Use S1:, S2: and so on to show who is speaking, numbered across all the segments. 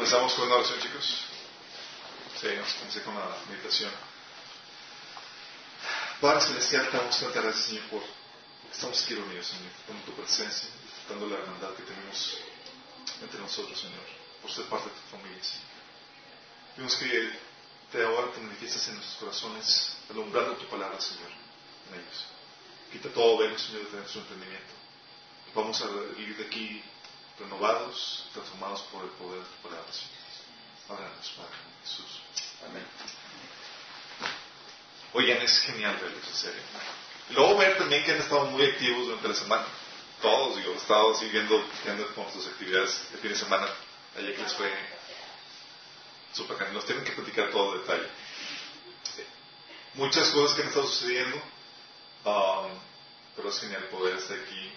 S1: Comenzamos con una oración, chicos. Sí, vamos a comenzar con la meditación. Padre Celestial, te vamos a dar gracias, Señor, por estamos aquí reunidos, Señor, con tu presencia, disfrutando la hermandad que tenemos entre nosotros, Señor, por ser parte de tu familia, Señor. Que te ahora te manifiestes en nuestros corazones, alumbrando tu palabra, Señor, en ellos. Quita todo velo, Señor, de nuestro entendimiento. Vamos a ir de aquí renovados, transformados por el poder de tu palabra, Señor. Háblanos, Padre Jesús. Amén. Oigan, es genial verlos, en serio. Y luego ver también que han estado muy activos durante la semana. Todos, digo, he estado siguiendo con sus actividades de fin de semana. Ayer que les fue súper genial. Nos tienen que platicar todo el detalle. Muchas cosas que han estado sucediendo, um, pero es genial poder estar aquí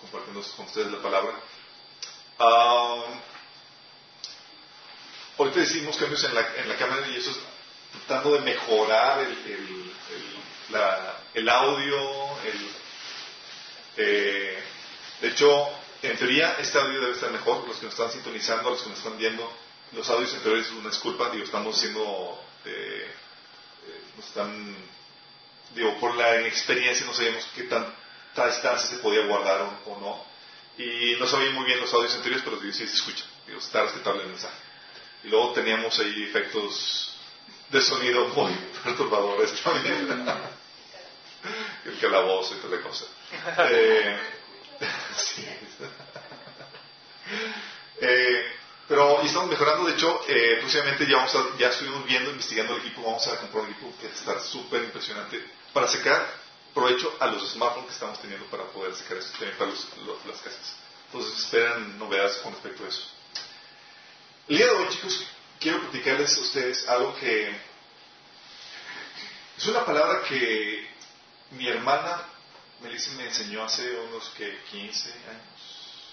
S1: compartiendo con ustedes la palabra. Ahorita decimos cambios en la, en la cámara y eso es tratando de mejorar el, el, la, el audio. El, eh, de hecho, en teoría, este audio debe estar mejor. Los que nos están sintonizando, los que nos están viendo, los audios anteriores es una disculpa. Digo, estamos siendo. Eh, eh, nos están. Digo, por la inexperiencia no sabíamos qué tanta distancia se podía guardar o no. Y no sabía muy bien los audios anteriores, pero sí se escucha. Digo, está respetable el mensaje. Y luego teníamos ahí efectos de sonido muy perturbadores también. el calabozo y toda la cosa. Eh, sí. eh, pero y estamos mejorando, de hecho, eh, próximamente ya, vamos a, ya estuvimos viendo, investigando el equipo, vamos a comprar un equipo que está súper impresionante para sacar provecho a los smartphones que estamos teniendo para poder sacar esto también para los, las casas. Entonces esperan novedades con respecto a eso. El día de hoy, chicos, quiero platicarles a ustedes algo que es una palabra que mi hermana Melissa me enseñó hace unos que 15 años.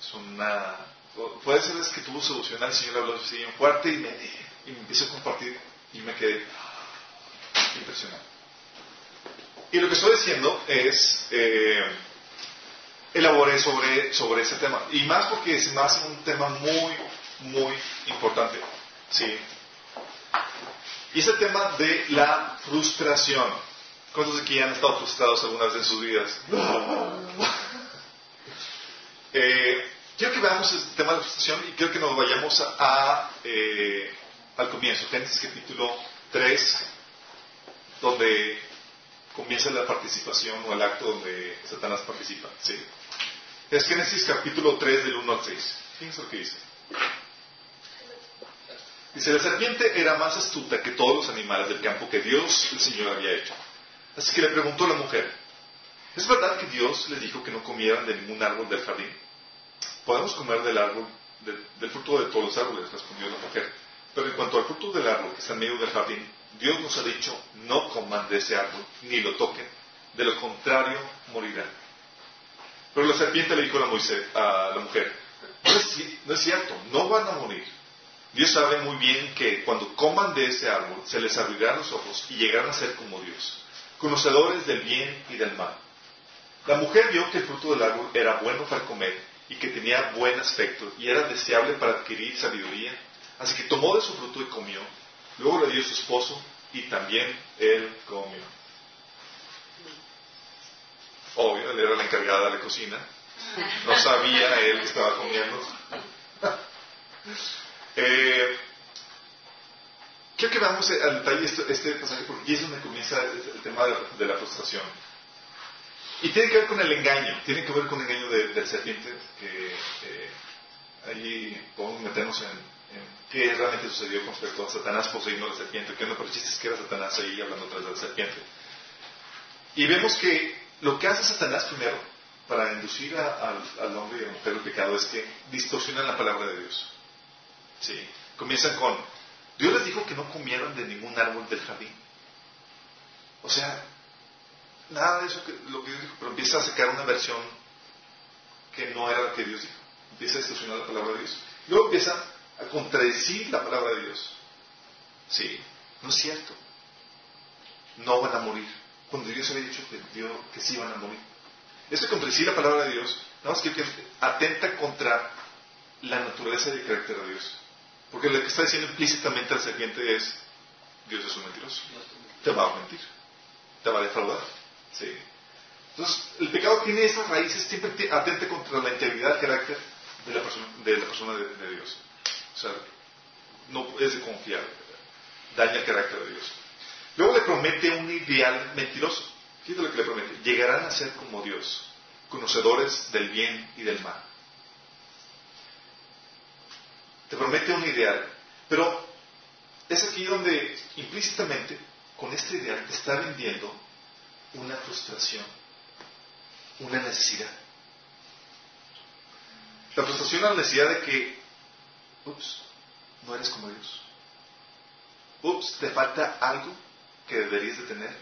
S1: Es una puede ser que tuvo solución el Señor habló así bien fuerte y me, y me empezó a compartir y me quedé impresionado. Y lo que estoy diciendo es, eh, elaboré sobre, sobre ese tema. Y más porque me hace un tema muy, muy importante. ¿sí? Y es el tema de la frustración. ¿Cuántos de aquí han estado frustrados alguna vez en sus vidas? eh, quiero que veamos el tema de la frustración y quiero que nos vayamos a, a eh, al comienzo, Génesis capítulo 3, donde comienza la participación o el acto donde Satanás participa. ¿sí? Es Génesis capítulo 3 del 1 al 6. Fíjense lo que dice. Dice, la serpiente era más astuta que todos los animales del campo que Dios, el Señor, había hecho. Así que le preguntó a la mujer, ¿es verdad que Dios les dijo que no comieran de ningún árbol del jardín? Podemos comer del árbol, de, del fruto de todos los árboles, respondió la mujer. Pero en cuanto al fruto del árbol que está en medio del jardín, Dios nos ha dicho, no coman de ese árbol, ni lo toquen, de lo contrario morirán. Pero la serpiente le dijo a la, mujer, no es, no es cierto, no van a morir. Dios sabe muy bien que cuando coman de ese árbol se les abrirán los ojos y llegarán a ser como Dios, conocedores del bien y del mal. La mujer vio que el fruto del árbol era bueno para comer y que tenía buen aspecto y era deseable para adquirir sabiduría, así que tomó de su fruto y comió. Luego le dio su esposo y también él comió. Obvio, él era la encargada de la cocina. No sabía él que estaba comiendo. Eh, quiero que veamos al detalle este, este, pasaje porque es donde comienza el, tema de de la, frustración. Y tiene que ver con el engaño, tiene que ver con el engaño de, del serpiente, que eh, ahí podemos meternos en, qué realmente sucedió con respecto a Satanás poseyendo a la serpiente, que no, pero que era Satanás ahí hablando tras de la serpiente. Y vemos que lo que hace Satanás primero, para inducir al hombre y a la mujer al pecado, es que distorsionan la palabra de Dios. Sí. Comienzan con, Dios les dijo que no comieran de ningún árbol del jardín. O sea, nada de eso que lo que Dios dijo, pero empieza a sacar una versión que no era la que Dios dijo. Empieza a distorsionar la palabra de Dios. Luego empieza a contradecir la palabra de Dios. Sí, no es cierto. No van a morir. Cuando Dios había dicho que, sí van a morir. Esto de contradecir la palabra de Dios, nada más que, atenta contra la naturaleza y el carácter de Dios. Porque lo que está diciendo implícitamente la serpiente es, Dios es un mentiroso. Te va a mentir. Te va a defraudar. Sí. Entonces, el pecado tiene esas raíces siempre atente contra la integridad del carácter de, la persona de, Dios. O sea, no es de confiar. Daña el carácter de Dios. Luego le promete un ideal mentiroso. Fíjate lo que le promete. Llegarán a ser como Dios, conocedores del bien y del mal. Te promete un ideal. Pero es aquí donde implícitamente, con este ideal, te está vendiendo una frustración, una necesidad. La frustración la necesidad de que, ups, no eres como Dios. Ups, te falta algo que deberías de tener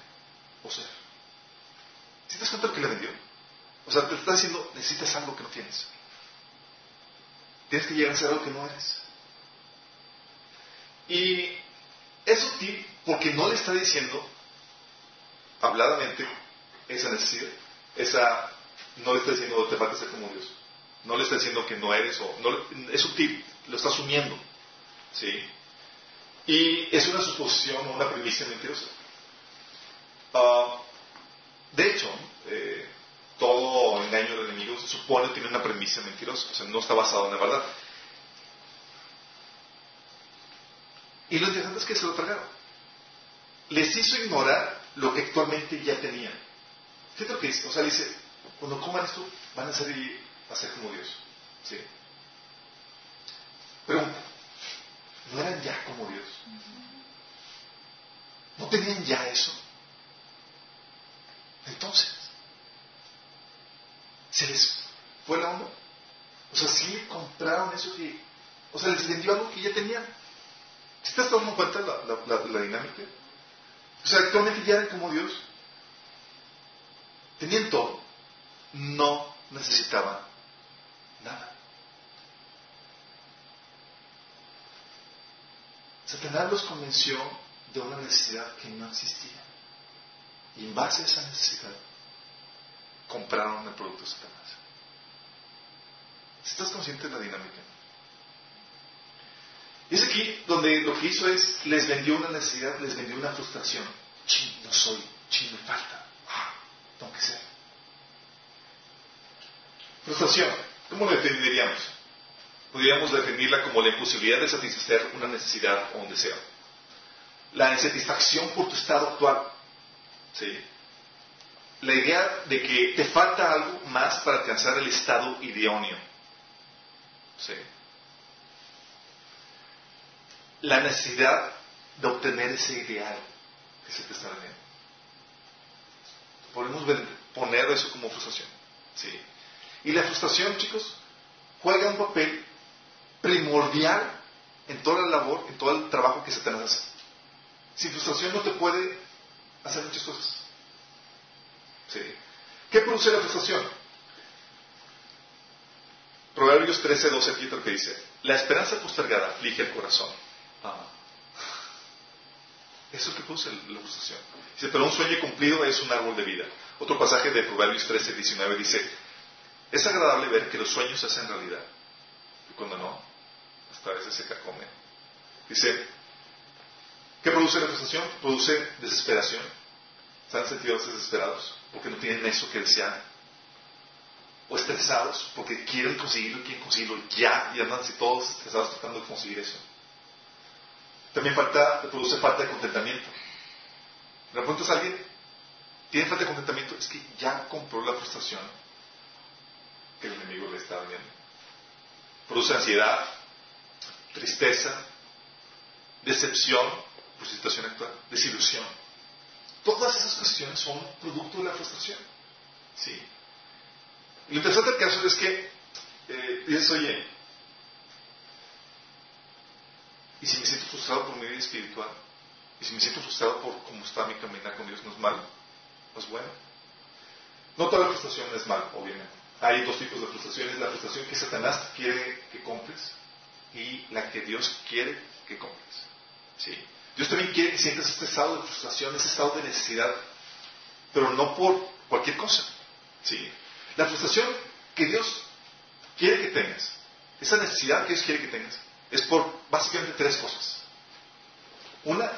S1: o ser. ¿Sí te das cuenta que le vendió? O sea, te está diciendo, necesitas algo que no tienes. Tienes que llegar a ser algo que no eres. Y es sutil porque no le está diciendo habladamente esa necesidad. Esa, no le está diciendo te falta ser como Dios. No le está diciendo que no eres o no, es sutil, lo está asumiendo. ¿Sí? Y es una suposición o una premisa mentirosa. Ah, de hecho, eh, todo engaño del enemigo supone tiene una premisa mentirosa, o sea, no está basado en la verdad. Y lo interesante es que se lo tragaron. Les hizo ignorar lo que actualmente ya tenían. Que dice. O sea, dice, cuando coman esto, van a ser, a ser como Dios. ¿Sí? Pregunta, ¿no eran ya como Dios? ¿No tenían ya eso? Entonces, ¿se les fue la onda? O sea, sí compraron eso que, o sea, les vendió algo que ya tenían. ¿Sí te estás dando cuenta la, la, dinámica? O sea, actualmente ya eran como Dios. Tenían todo. No necesitaban nada. Satanás los convenció de una necesidad que no existía. Y en base a esa necesidad, compraron el producto de Satanás. ¿Estás consciente de la dinámica? Es aquí donde lo que hizo es, les vendió una necesidad, les vendió una frustración. Chin, no soy, chin, me falta. Ah, tengo que ser. Frustración, ¿cómo lo definiríamos? Podríamos definirla como la imposibilidad de satisfacer una necesidad o un deseo. La insatisfacción por tu estado actual. ¿Sí? La idea de que te falta algo más para alcanzar el estado idóneo. ¿Sí? la necesidad de obtener ese ideal que se te está vendiendo. Podemos poner eso como frustración. ¿sí? Y la frustración, chicos, juega un papel primordial en toda la labor, en todo el trabajo que se te hace. Sin frustración no te puede hacer muchas cosas. ¿Qué produce la frustración? Proverbios 13, 12, aquí que dice, la esperanza postergada aflige el corazón, Ah. Eso es lo que produce la frustración. Dice, pero un sueño cumplido es un árbol de vida. Otro pasaje de Proverbios 13, 19 dice, es agradable ver que los sueños se hacen realidad. Y cuando no, a veces se carcome. Dice, ¿qué produce la frustración? Produce desesperación. ¿Se han sentido desesperados? Porque no tienen eso que desean. O estresados porque quieren conseguirlo, quieren conseguirlo ya y andan así todos estresados tratando de conseguir eso. También produce falta de contentamiento. Le preguntas a alguien, ¿tiene falta de contentamiento? Es que ya compró la frustración que el enemigo le está viendo. Produce ansiedad, tristeza, decepción por situación actual, desilusión. Todas esas cuestiones son producto de la frustración. ¿Sí? lo interesante del caso es que eh, dices, oye, Y si me siento frustrado por mi vida espiritual, y si me siento frustrado por cómo está mi caminar con Dios, no es malo, no es bueno. No toda la frustración es mal, obviamente. Hay dos tipos de frustraciones. La frustración que Satanás quiere que compres y la que Dios quiere que compres. ¿Sí? Dios también quiere que sientas este estado de frustración, ese estado de necesidad, pero no por cualquier cosa. ¿Sí? La frustración que Dios quiere que tengas esa necesidad que Dios quiere que tengas, es por básicamente tres cosas. Una,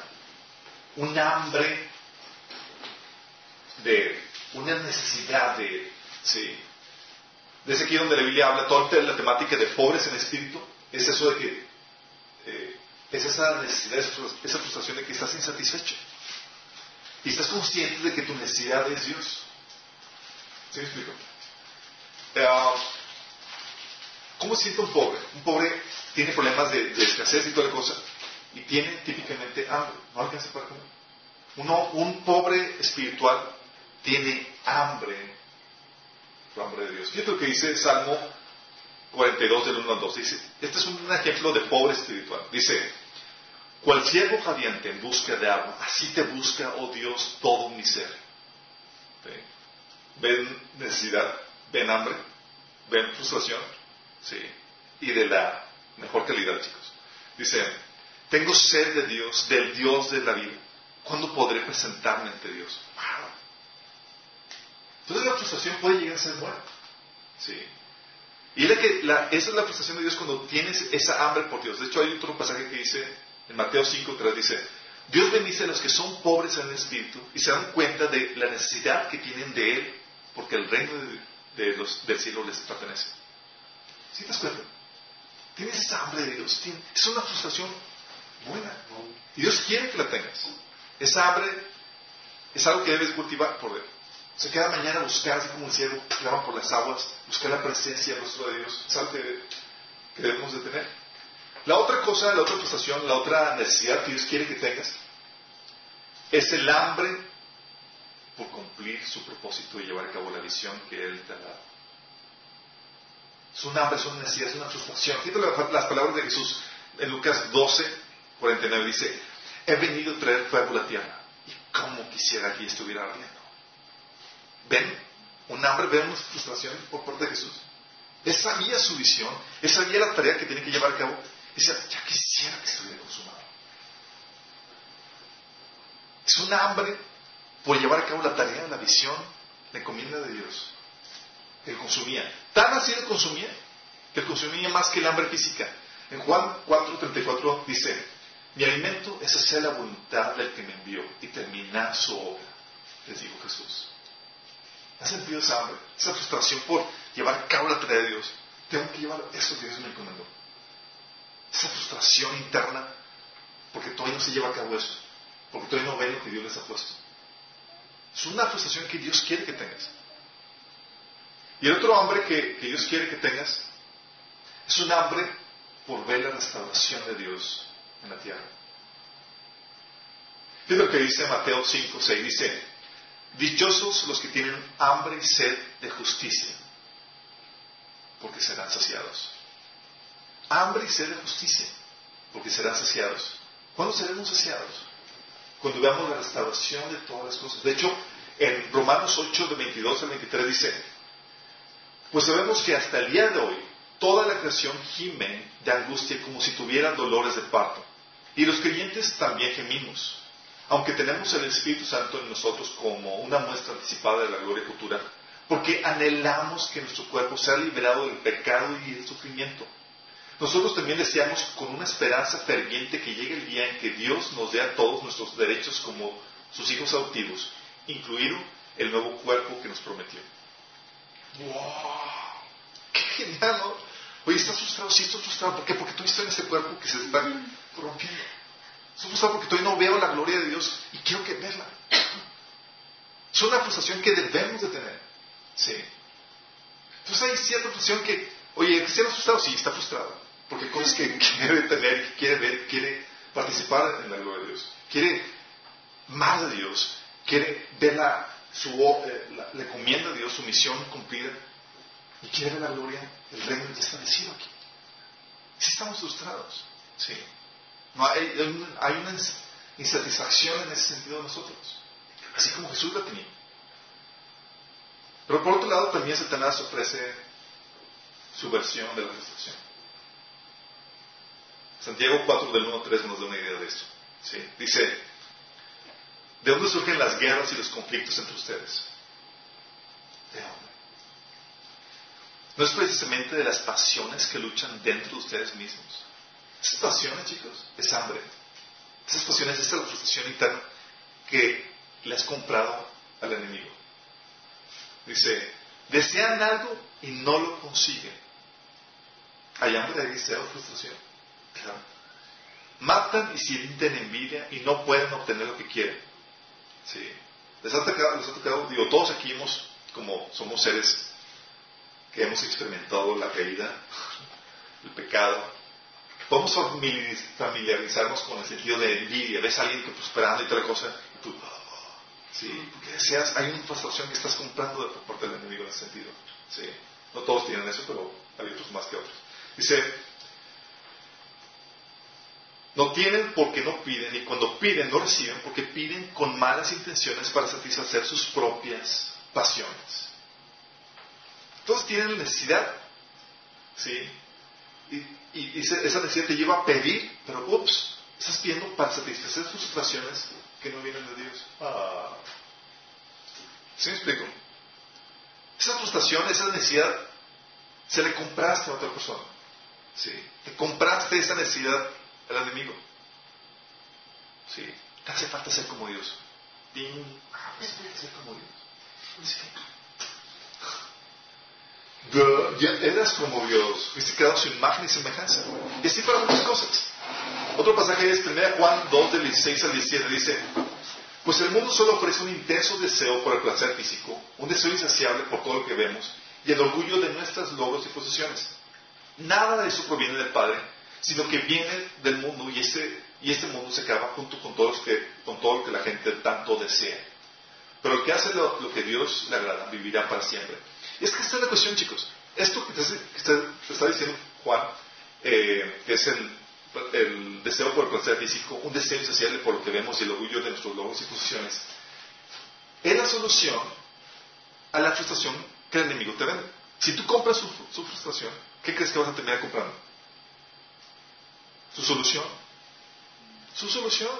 S1: un hambre de una necesidad de, sí, aquí donde la Biblia habla toda la temática de pobres en espíritu, es eso de que eh, es esa necesidad, esa frustración de que estás insatisfecho. Y estás consciente de que tu necesidad es Dios. ¿Sí me explico? Eh, ¿Cómo siente un pobre? Un pobre tiene problemas de, escasez y toda la cosa. Y tiene típicamente hambre. No alcanza para comer. Uno, un pobre espiritual tiene hambre por hambre de Dios. Fíjate lo que dice Salmo 42 del 1 al 2. Dice, este es un ejemplo de pobre espiritual. Dice, cual ciego radiante en busca de agua, así te busca, oh Dios, todo mi ser. ¿Ven necesidad? ¿Ven hambre? ¿Ven frustración? Sí. Y de la mejor calidad, chicos. Dice, tengo sed de Dios, del Dios de la vida. ¿Cuándo podré presentarme ante Dios? Wow. Entonces la frustración puede llegar a ser buena. Sí. Y que esa es la frustración de Dios cuando tienes esa hambre por Dios. De hecho, hay otro pasaje que dice, en Mateo 5, 3, dice, Dios bendice a los que son pobres en el espíritu y se dan cuenta de la necesidad que tienen de Él, porque el reino de, los, del cielo les pertenece. ¿Sí te das cuenta? Tienes esa hambre de Dios. es una frustración buena. Y Dios quiere que la tengas. Esa hambre es algo que debes cultivar por Él. Se queda mañana a buscar, así como el cielo clama por las aguas, buscar la presencia del rostro de Dios. Es algo que, debemos de tener. La otra cosa, la otra frustración, la otra necesidad que Dios quiere que tengas es el hambre por cumplir su propósito y llevar a cabo la visión que Él te ha dado. Es un hambre, es una necesidad, es una frustración. Fíjate las palabras de Jesús en Lucas 12, 49. Dice, he venido a traer fuego a la tierra y cómo quisiera que estuviera ardiendo. ¿Ven? Un hambre, ven una frustración por parte de Jesús. Él sabía su visión, él sabía la tarea que tiene que llevar a cabo. Decía, ya quisiera que estuviera consumado. Es un hambre por llevar a cabo la tarea, la visión, la encomienda de Dios. Él consumía. Tan así él consumía, que consumía más que el hambre física. En Juan 4:34 dice, mi alimento es hacer la voluntad del que me envió y terminar su obra, les dijo Jesús. ¿Has sentido esa hambre, esa frustración por llevar a cabo la tarea de Dios? Tengo que llevar eso que Dios me encomendó. Esa frustración interna porque todavía no se lleva a cabo eso, porque todavía no ven lo que Dios les ha puesto. Es una frustración que Dios quiere que tengas. Y el otro hambre que, Dios quiere que tengas es un hambre por ver la restauración de Dios en la tierra. Es lo que dice Mateo 5, 6. Dice, Dichosos los que tienen hambre y sed de justicia, porque serán saciados. Hambre y sed de justicia, porque serán saciados. ¿Cuándo seremos saciados? Cuando veamos la restauración de todas las cosas. De hecho, en Romanos 8, de 22 al 23 dice, pues sabemos que hasta el día de hoy toda la creación gime de angustia como si tuvieran dolores de parto. Y los creyentes también gemimos aunque tenemos el Espíritu Santo en nosotros como una muestra anticipada de la gloria futura, porque anhelamos que nuestro cuerpo sea liberado del pecado y del sufrimiento. Nosotros también deseamos con una esperanza ferviente que llegue el día en que Dios nos dé a todos nuestros derechos como sus hijos adoptivos, incluido el nuevo cuerpo que nos prometió. ¡Wow! ¡Qué genial! ¿no? Oye, ¿estás frustrado? Sí, estoy frustrado. ¿Por qué? Porque tú estás en este cuerpo que se está corrompiendo. Es frustrado porque todavía no veo la gloria de Dios y quiero que verla. Es una frustración que debemos de tener. Sí. Entonces hay cierta frustración que, oye, ¿está frustrado? Sí, está frustrado. Porque hay cosas que quiere tener, quiere ver, quiere participar en la gloria de Dios. Quiere más de Dios. Quiere ver la, su, eh, la, encomienda de Dios, su misión cumplida. Y quiere ver la gloria, el reino ya establecido aquí. Sí estamos frustrados. Sí hay, una insatisfacción en ese sentido de nosotros, así como Jesús la tenía. Pero por otro lado, también Satanás ofrece su versión de la frustración. Santiago 4 del 1 al 3 nos da una idea de esto. Dice, ¿de dónde surgen las guerras y los conflictos entre ustedes? ¿De dónde? no es precisamente de las pasiones que luchan dentro de ustedes mismos. Esas pasiones, chicos, es hambre. Esas pasiones, esa frustración interna que le has comprado al enemigo. Dice, desean algo y no lo consiguen. Hay hambre, de deseo, frustración. Claro. Matan y sienten envidia y no pueden obtener lo que quieren. Sí. Les ha tocado, les ha tocado digo, todos aquí hemos, como somos seres que hemos experimentado la caída, el pecado, podemos familiarizarnos con el sentido de envidia. Ves a alguien que prosperando y otra cosa, y tú, Sí, porque deseas, hay una frustración que estás comprando de, por parte del enemigo en ese sentido. Sí. No todos tienen eso, pero hay otros más que otros. Dice, no tienen porque no piden, y cuando piden no reciben porque piden con malas intenciones para satisfacer sus propias pasiones. Todos tienen necesidad, ¿sí? Y, esa necesidad te lleva a pedir, pero ups, estás pidiendo para satisfacer sus pasiones que no vienen de Dios. Ah. ¿Sí me explico? Esa frustración, esa necesidad, se le compraste a otra persona. ¿Sí? Te compraste esa necesidad al enemigo. ¿Sí? Te hace falta ser como Dios. Ah, pues, ser como Dios. ¿Sí? Ya eras como Dios, fuiste creado su imagen y semejanza. Y así para muchas cosas. Otro pasaje es 1 Juan 2, del 16 al 17, dice, pues el mundo solo ofrece un intenso deseo por el placer físico, un deseo insaciable por todo lo que vemos y el orgullo de nuestros logros y posesiones. Nada de eso proviene del Padre, sino que viene del mundo y este, y este mundo se acaba junto con, todos que, con todo lo que la gente tanto desea. Pero el que hace lo, que Dios le agrada vivirá para siempre. Y es que esta es la cuestión, chicos. Esto que te, está diciendo Juan, eh, que es el, deseo por el placer físico, un deseo insaciable por lo que vemos y el orgullo de nuestros logros y posiciones, es la solución a la frustración que el enemigo te vende. Si tú compras su, su frustración, ¿qué crees que vas a terminar comprando? Su solución. Su solución.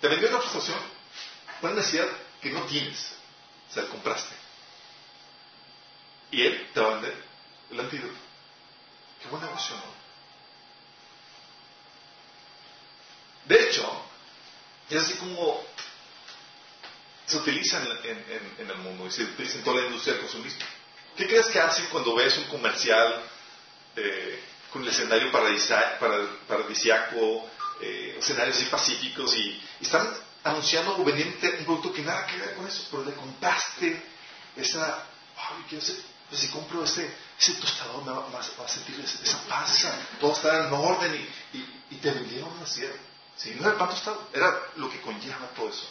S1: Te vendió una frustración, una necesidad que no tienes. O sea, compraste. Y él te va a vender el antídoto. Qué buena negocio, ¿no? De hecho, es así como se utiliza en, el mundo y se utiliza en toda la industria del consumismo. ¿Qué crees que hacen cuando ves un comercial eh, con el escenario paradisiaco, eh, escenarios así pacíficos y, están anunciando o vendiendo un producto que nada que ver con eso, pero le compraste esa, ay, pues si compro ese, ese tostador me va, a sentir esa paz, todo está en orden y, y, te vendieron una sierra. Sí, no era el pan tostado, era lo que conlleva todo eso.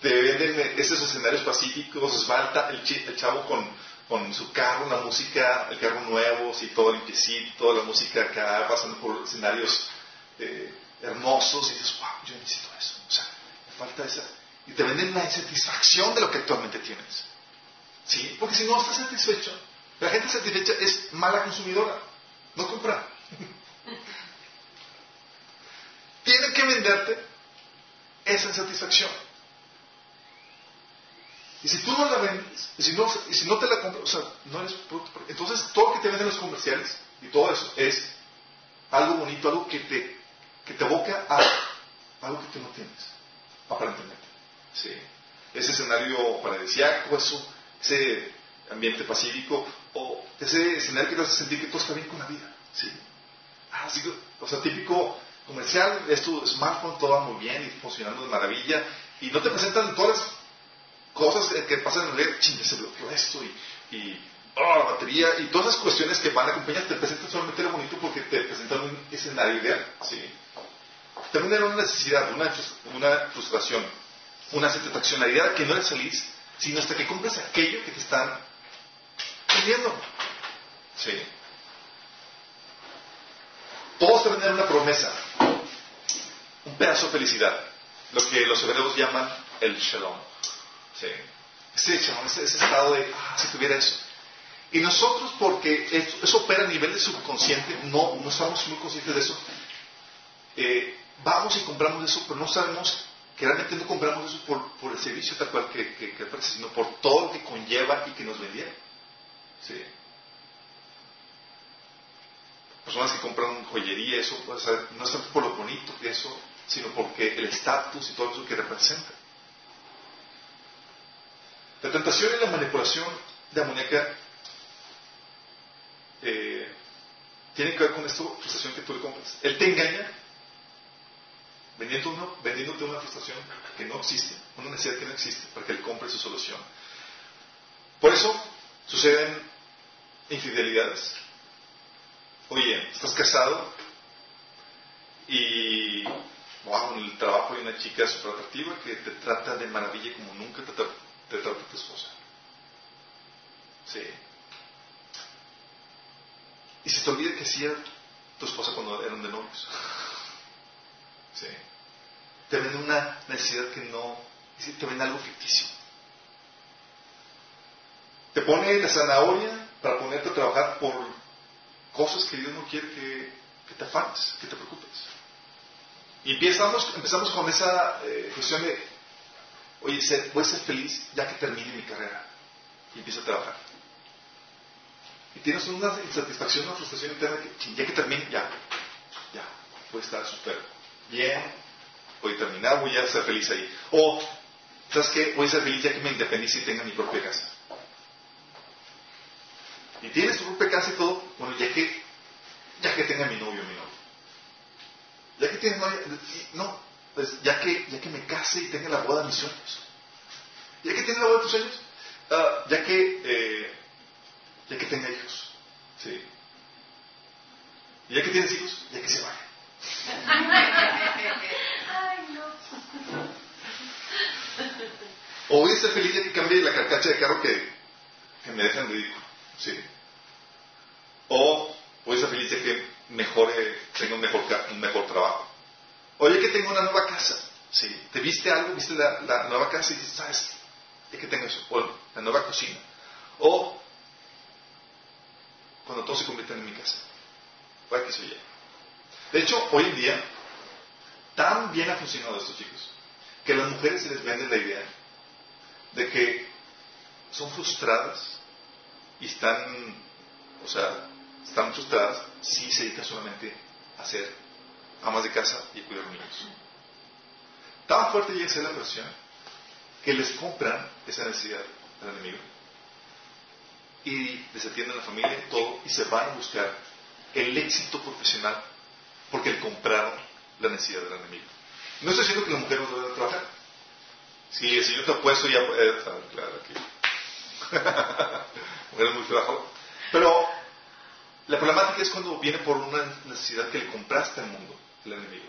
S1: Te venden esos escenarios pacíficos, esbalta el, chavo con con su carro, la música, el carro nuevo, sí, todo limpiecito, toda la música acá, pasando por escenarios eh, hermosos, y dices, wow, yo necesito eso. O sea, me falta esa. Y te venden la insatisfacción de lo que actualmente tienes. ¿Sí? Porque si no estás satisfecho, la gente satisfecha es mala consumidora, no compra. Tienen que venderte esa insatisfacción. Y si tú no la vendes, y si no, si no te la compras, o sea, no eres producto. Entonces, todo lo que te venden los comerciales y todo eso es algo bonito, algo que te, que te evoca a algo que tú no tienes, aparentemente. ¿Sí? Ese escenario paradisiaco, eso, ese ambiente pacífico, o ese escenario que te hace sentir que todo está bien con la vida. ¿Sí? Ah, o sea, típico comercial, es tu smartphone, todo va muy bien y funcionando de maravilla, y no te presentan todas las cosas que pasan en red, ching, se bloqueó esto y, y oh, la batería y todas esas cuestiones que van a acompañar te presentan solamente lo bonito porque te presentan un escenario ideal. ¿sí? También era una necesidad, una, una frustración, una satisfaccionalidad que no eres feliz, sino hasta que cumples aquello que te están pidiendo. ¿Sí? Todos te venden una promesa, un pedazo de felicidad, lo que los hebreos llaman el shalom. Sí. Ese, ese, estado de, ah, si tuviera eso. Y nosotros, porque eso, opera a nivel de subconsciente, no, no estamos muy conscientes de eso, eh, vamos y compramos eso, pero no sabemos que realmente no compramos eso por, el servicio tal cual que, que, sino por todo lo que conlleva y que nos vendieron. ¿Sí? Personas que compran joyería, eso no es tanto por lo bonito que eso, sino porque el estatus y todo eso que representa. La tentación y la manipulación de la muñeca eh, tienen que ver con esta frustración que tú le compras. Él te engaña vendiéndote una frustración que no existe, una necesidad que no existe, para que él compre su solución. Por eso suceden infidelidades. Oye, estás casado y wow, el trabajo hay una chica súper atractiva que te trata de maravilla como nunca te, te trata tu esposa. Sí. Y se te olvida que era tu esposa cuando eran de novios. Sí. Te ven una necesidad que no, te ven algo ficticio. Te pone la zanahoria para ponerte a trabajar por cosas que Dios no quiere que, te afanes, que te preocupes. Y empezamos, empezamos con esa eh, cuestión de, oye, voy a ser feliz ya que termine mi carrera. Y empiezo a trabajar. Y tienes una insatisfacción, una frustración interna que ya que termine, ya, ya, voy a estar súper bien, voy a terminar, voy a ser feliz ahí. O, ¿sabes qué? Voy a ser feliz ya que me independice y tenga mi propia casa. Y tienes tu propia casa y todo, bueno, ya que, ya que tenga mi novio, mi novio. Ya que tienes novia, no, pues ya que, ya que me case y tenga la boda de mis sueños. Ya que tenga la boda de tus sueños, uh, ya que, eh, ya que tenga hijos. Sí. Y ya que tienes hijos, ya que se vaya. O voy a estar feliz de que cambie la carcacha de carro que, me dejan ridículo. ¿sí? O voy a estar feliz de que mejore, tenga un mejor, un mejor trabajo. O ya que tengo una nueva casa. ¿sí? Te viste algo, viste la, la nueva casa y dices, ¿sabes? Ya que tengo eso. O la nueva cocina. O cuando todos se convierten en mi casa. Para que se oye. De hecho, hoy en día, tan bien ha funcionado esto, chicos, que las mujeres se les vende la idea de que son frustradas y están, o sea, están frustradas si se dedican solamente a ser amas de casa y a cuidar niños. Tan fuerte llega a ser la presión que les compran esa necesidad al enemigo y desatienden la familia y todo y se van a buscar el éxito profesional porque le compraron la necesidad del enemigo. No estoy diciendo que la mujer no debe trabajar. Si el Señor te ha ya puede claro aquí. mujer es muy trabajo. Pero la problemática es cuando viene por una necesidad que le compraste al mundo, el enemigo.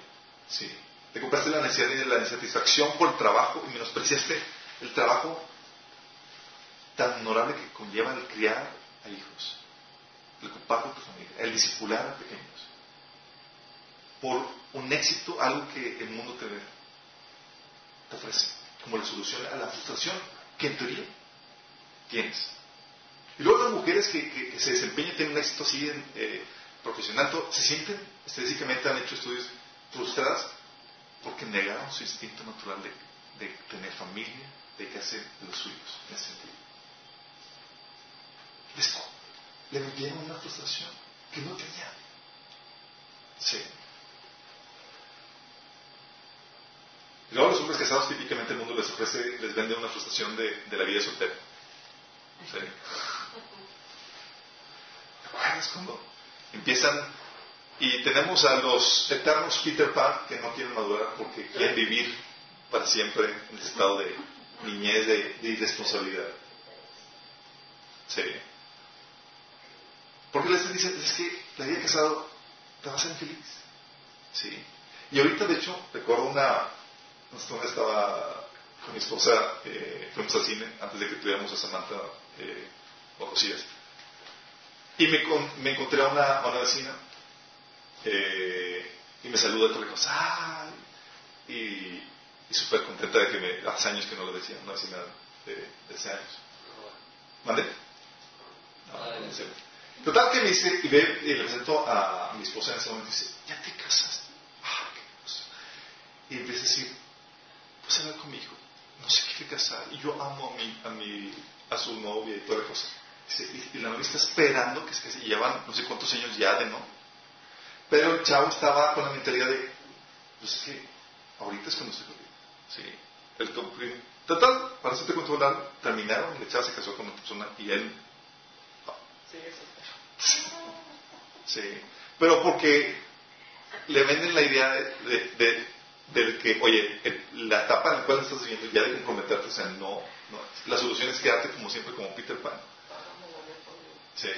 S1: Sí. Te compraste la necesidad y la insatisfacción por el trabajo y menospreciaste el trabajo tan honorable que conlleva el criar a hijos, el ocupar tu familia, el discipular a pequeños por un éxito, algo que el mundo te, te ofrece, como la solución a la frustración que en teoría tienes. Y luego las mujeres que, se desempeñan, tienen un éxito así en, eh, profesional, se sienten, estadísticamente han hecho estudios frustradas porque negaron su instinto natural de, tener familia, de que hacer los suyos, en ese sentido. le vendieron una frustración que no tenía. Sí. Luego los hombres casados típicamente el mundo les ofrece, les vende una frustración de, la vida soltera. ¿Sí? ¿Te acuerdas cuando empiezan y tenemos a los eternos Peter Pan que no quieren madurar porque quieren vivir para siempre en ese estado de niñez, de, irresponsabilidad? Sí. Porque les dicen, es que la vida casado te va a hacer feliz. Sí. Y ahorita, de hecho, recuerdo una, nosotros estaba con mi esposa, eh, fuimos al cine antes de que tuviéramos a Samantha eh, Y me, me, encontré a una, a una vecina eh, y me saluda y cosa. Y, y súper contenta de que me, hace años que no lo decía, una vecina de, de hace años. ¿Mande? No, no sé. Total que me dice, y, ve, y le presento a mi esposa en ese momento y dice, ¿ya te casaste? Ah, qué cosa. Y empieza a decir, vas a hablar con mi hijo, no casar, y yo amo a mi, a mi, a su novia y toda la cosa. y, la novia está esperando que se case, y llevan no sé cuántos años ya de no. Pero el chavo estaba con la mentalidad de, pues es que ahorita es cuando se Sí. El Total, para hacerte controlar, terminaron, la chava se casó con una persona y él. Sí, eso. Sí. Pero porque le venden la idea de, de, que, oye, la etapa en la cual estás viviendo ya de comprometerte, o sea, no, no, la solución es quedarte como siempre, como Peter Pan. Sí.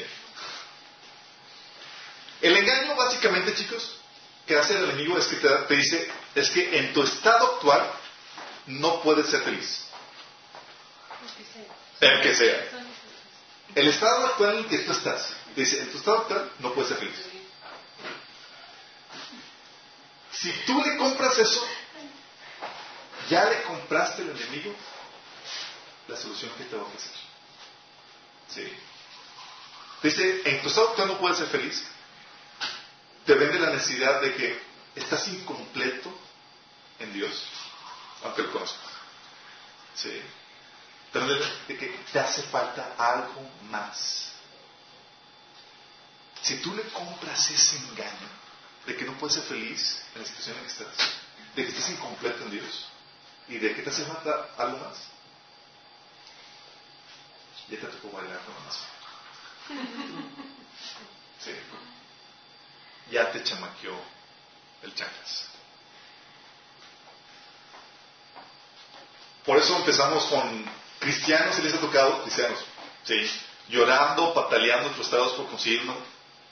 S1: El engaño, básicamente, chicos, que hace el enemigo es que te, te dice, es que en tu estado actual no puedes ser feliz. El que sea. El estado actual en el que tú estás, dice, en tu estado actual no puedes ser feliz. Si tú le compras eso, ya le compraste al enemigo la solución que te va a ofrecer. ¿Sí? Dice, en tu estado actual no puedes ser feliz. Te vende la necesidad de que estás incompleto en Dios, aunque lo conozcas. ¿Sí? de que te hace falta algo más. Si tú le compras ese engaño de que no puedes ser feliz en la situación en que estás, de que estás incompleto en Dios y de que te hace falta algo más, ya te tocó bailar con más. Sí. Ya te chamaqueó el chanclas. Por eso empezamos con cristianos, se les ha tocado, cristianos, ¿sí? llorando, pataleando, frustrados por conseguir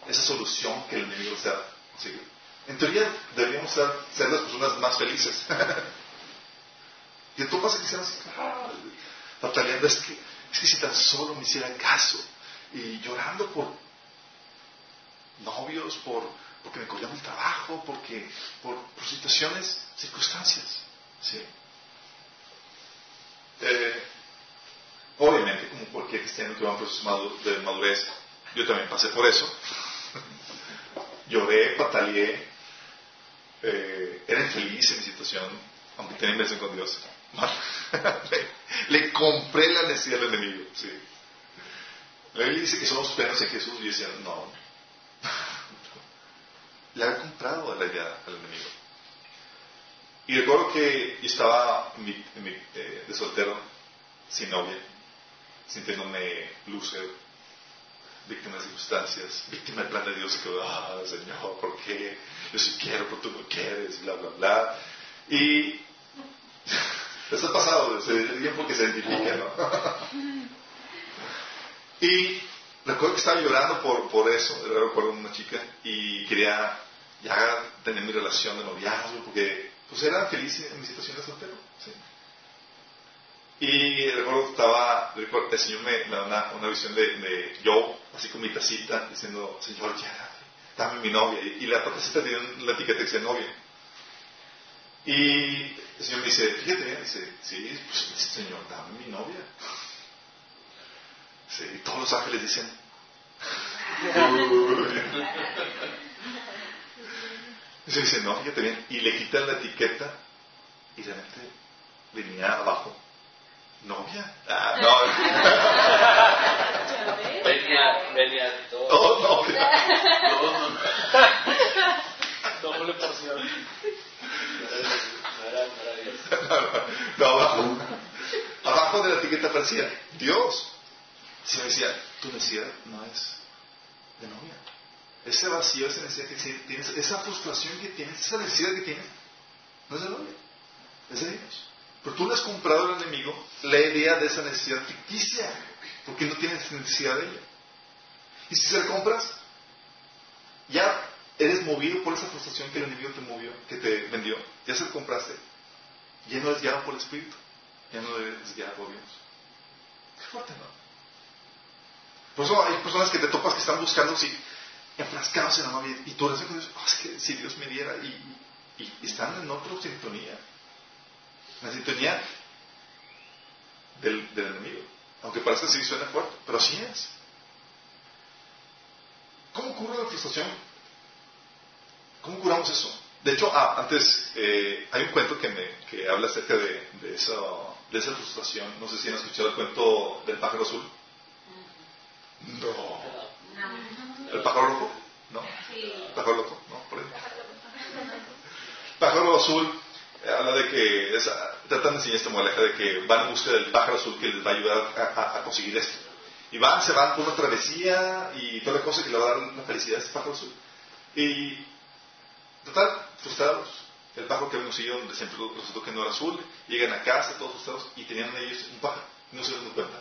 S1: esa solución que el enemigo está ¿sí? En teoría deberíamos ser, las personas más felices. y tú pasa cristianos pataleando, es que, es que si tan solo me hiciera caso, y llorando por novios, por, porque me colgamos el trabajo, porque, por, situaciones, circunstancias. ¿sí? Eh, obviamente, como cualquier cristiano que va a proceso de madurez, yo también pasé por eso. Lloré, pataleé, eh, era infeliz en mi situación, aunque tenía inversión con Dios. le, compré la necesidad del enemigo. ¿sí? La Biblia dice que somos plenos en Jesús y yo decía, no. le había comprado la idea al enemigo. Y recuerdo que yo estaba eh, de soltero, sin novia, sintiéndome lúcido, víctima de circunstancias, víctima del plan de Dios, que, ah, Señor, ¿por qué? Yo sí quiero, pero tú no quieres, bla, bla, bla. Y eso ha pasado, desde el tiempo que se identifica, ¿no? y recuerdo que estaba llorando por, por eso, recuerdo una chica, y quería ya tener mi relación de noviazgo, porque pues era feliz en mi situación de soltero. ¿sí? Y recuerdo que estaba, el Señor me, da una, una visión de, de, yo, así con mi tacita, diciendo, Señor, ya, dame mi novia. Y, la tacita tiene la etiqueta que dice novia. Y el Señor me dice, fíjate, dice, sí, pues Señor, dame mi novia. Sí, y todos los ángeles dicen, y se dice, no, fíjate bien. Y le quitan la etiqueta y realmente venía abajo. ¿Novia? Ah, no.
S2: venía, venía todo.
S1: Oh, novia.
S2: Doble porción.
S1: No, no, no, abajo. Abajo de la etiqueta aparecía Dios. Se me decía, tu necesidad no es de novia ese vacío, esa necesidad que tienes, esa frustración que tienes, esa necesidad que tienes, no es de novia, es de Dios. Pero tú le has comprado al enemigo la idea de esa necesidad ficticia, porque no tienes necesidad de ella. Y si se la compras, ya eres movido por esa frustración que el enemigo te movió, que te vendió, ya se la compraste, ya no eres guiado por el Espíritu, ya no eres guiado por Dios. Qué fuerte, ¿no? Por eso hay personas que te topas que están buscando, si enfrascados en la novia y tú con Dios, oh, es que si Dios me diera y, están en otra sintonía, la sintonía del, enemigo, aunque parezca así suena fuerte, pero así es. ¿Cómo cura la frustración? ¿Cómo curamos eso? De hecho, ah, antes eh, hay un cuento que, me, que habla acerca de, de, eso, de esa frustración. No sé si han escuchado el cuento del pájaro azul. No. ¿El pájaro rojo? ¿No? ¿El pájaro rojo? ¿No? Por ahí. Pájaro azul eh, habla de que es, tratan de enseñar esta moraleja de que van en busca del pájaro azul que les va a ayudar a, a, conseguir esto. Y van, se van por una travesía y toda la cosa que le va a dar la felicidad a este pájaro azul. Y total, frustrados. El pájaro que habían conseguido donde siempre resultó que no era azul. Llegan a casa todos frustrados y tenían ellos un pájaro. No se dan cuenta.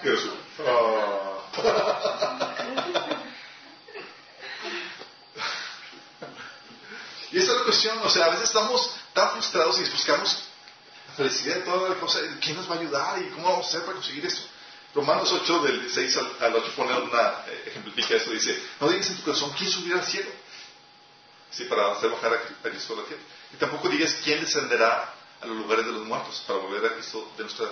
S1: Que era azul. y esa es la cuestión. O sea, a veces estamos tan frustrados y buscamos felicidad de toda la cosa. ¿Quién nos va a ayudar y cómo vamos a hacer para conseguir eso? Romanos 8, del 6 al, 8, pone una, eh, ejemplifica esto, dice, no digas en tu corazón, ¿quién subirá al cielo? Sí, para hacer bajar a, Cristo a la tierra. Y tampoco digas quién descenderá a los lugares de los muertos para volver a Cristo de, nuestra,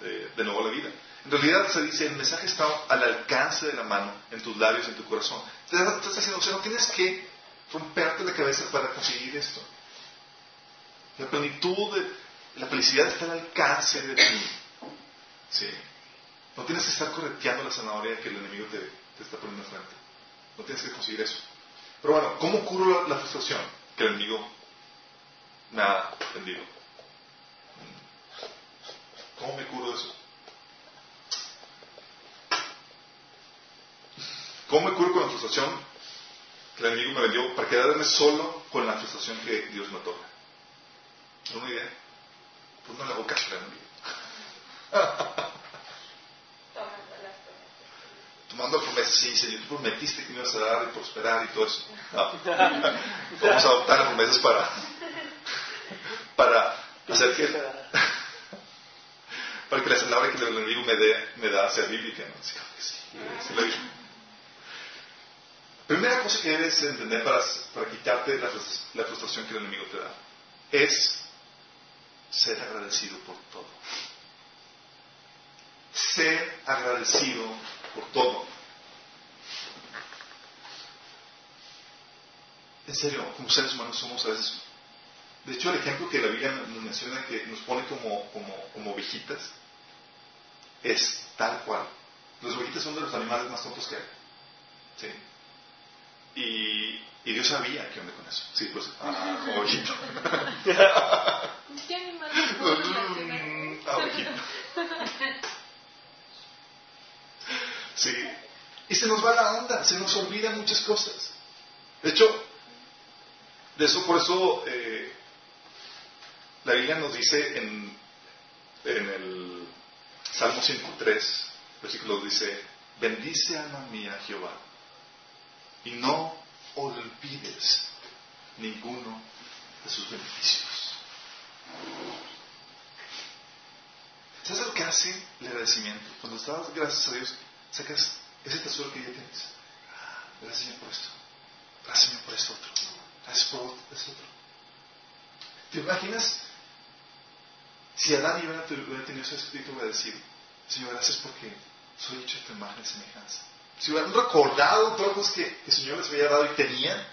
S1: de nuevo a la vida. En realidad se dice, el mensaje está al alcance de la mano, en tus labios, en tu corazón. Te estás diciendo, o sea, no tienes que romperte la cabeza para conseguir esto. La plenitud de la felicidad está al alcance de ti. Sí. No tienes que estar correteando la zanahoria que el enemigo te, te está poniendo frente. No tienes que conseguir eso. Pero bueno, ¿cómo curo la, frustración que el enemigo me ha vendido? ¿Cómo me curo de eso? ¿Cómo me curo con la frustración que el enemigo me vendió para quedarme solo con la frustración que Dios me otorga? ¿Una idea? Pues no le hago caso al enemigo. tomando promesas, sí, Señor, tú prometiste que me ibas a dar y prosperar y todo eso. Vamos a adoptar promesas para, para hacer que, para que la palabra que el enemigo me, dé, me da sea bíblica. ¿no? Sí, sí, sí, Primera cosa que debes entender para, para quitarte la, la frustración que el enemigo te da es ser agradecido por todo. Ser agradecido por todo. En serio, como seres humanos somos a veces... De hecho, el ejemplo que la Biblia nos menciona que nos pone como, como, como ovejitas es tal cual. Los ovejitas son de los animales más tontos que hay. ¿Sí? Y, y Dios sabía qué onda con eso. Sí, pues, ah. Sí. Y se nos va la onda, se nos olvidan muchas cosas. De hecho, de eso por eso eh, la Biblia nos dice en, en el Salmo 103, versículo dice, bendice alma mía Jehová y no olvides ninguno de sus beneficios. ¿Sabes lo que hace el agradecimiento? Cuando estás gracias a Dios, sacas ese tesoro que ya tienes. Gracias Señor por esto. Gracias Señor por esto otro. Gracias por esto otro. ¿Te imaginas si Adán y Eva hubieran tenido ese espíritu agradecido? Señor, gracias porque soy hecho de tu imagen y semejanza. Si hubieran recordado todas las que, el Señor les había dado y tenían,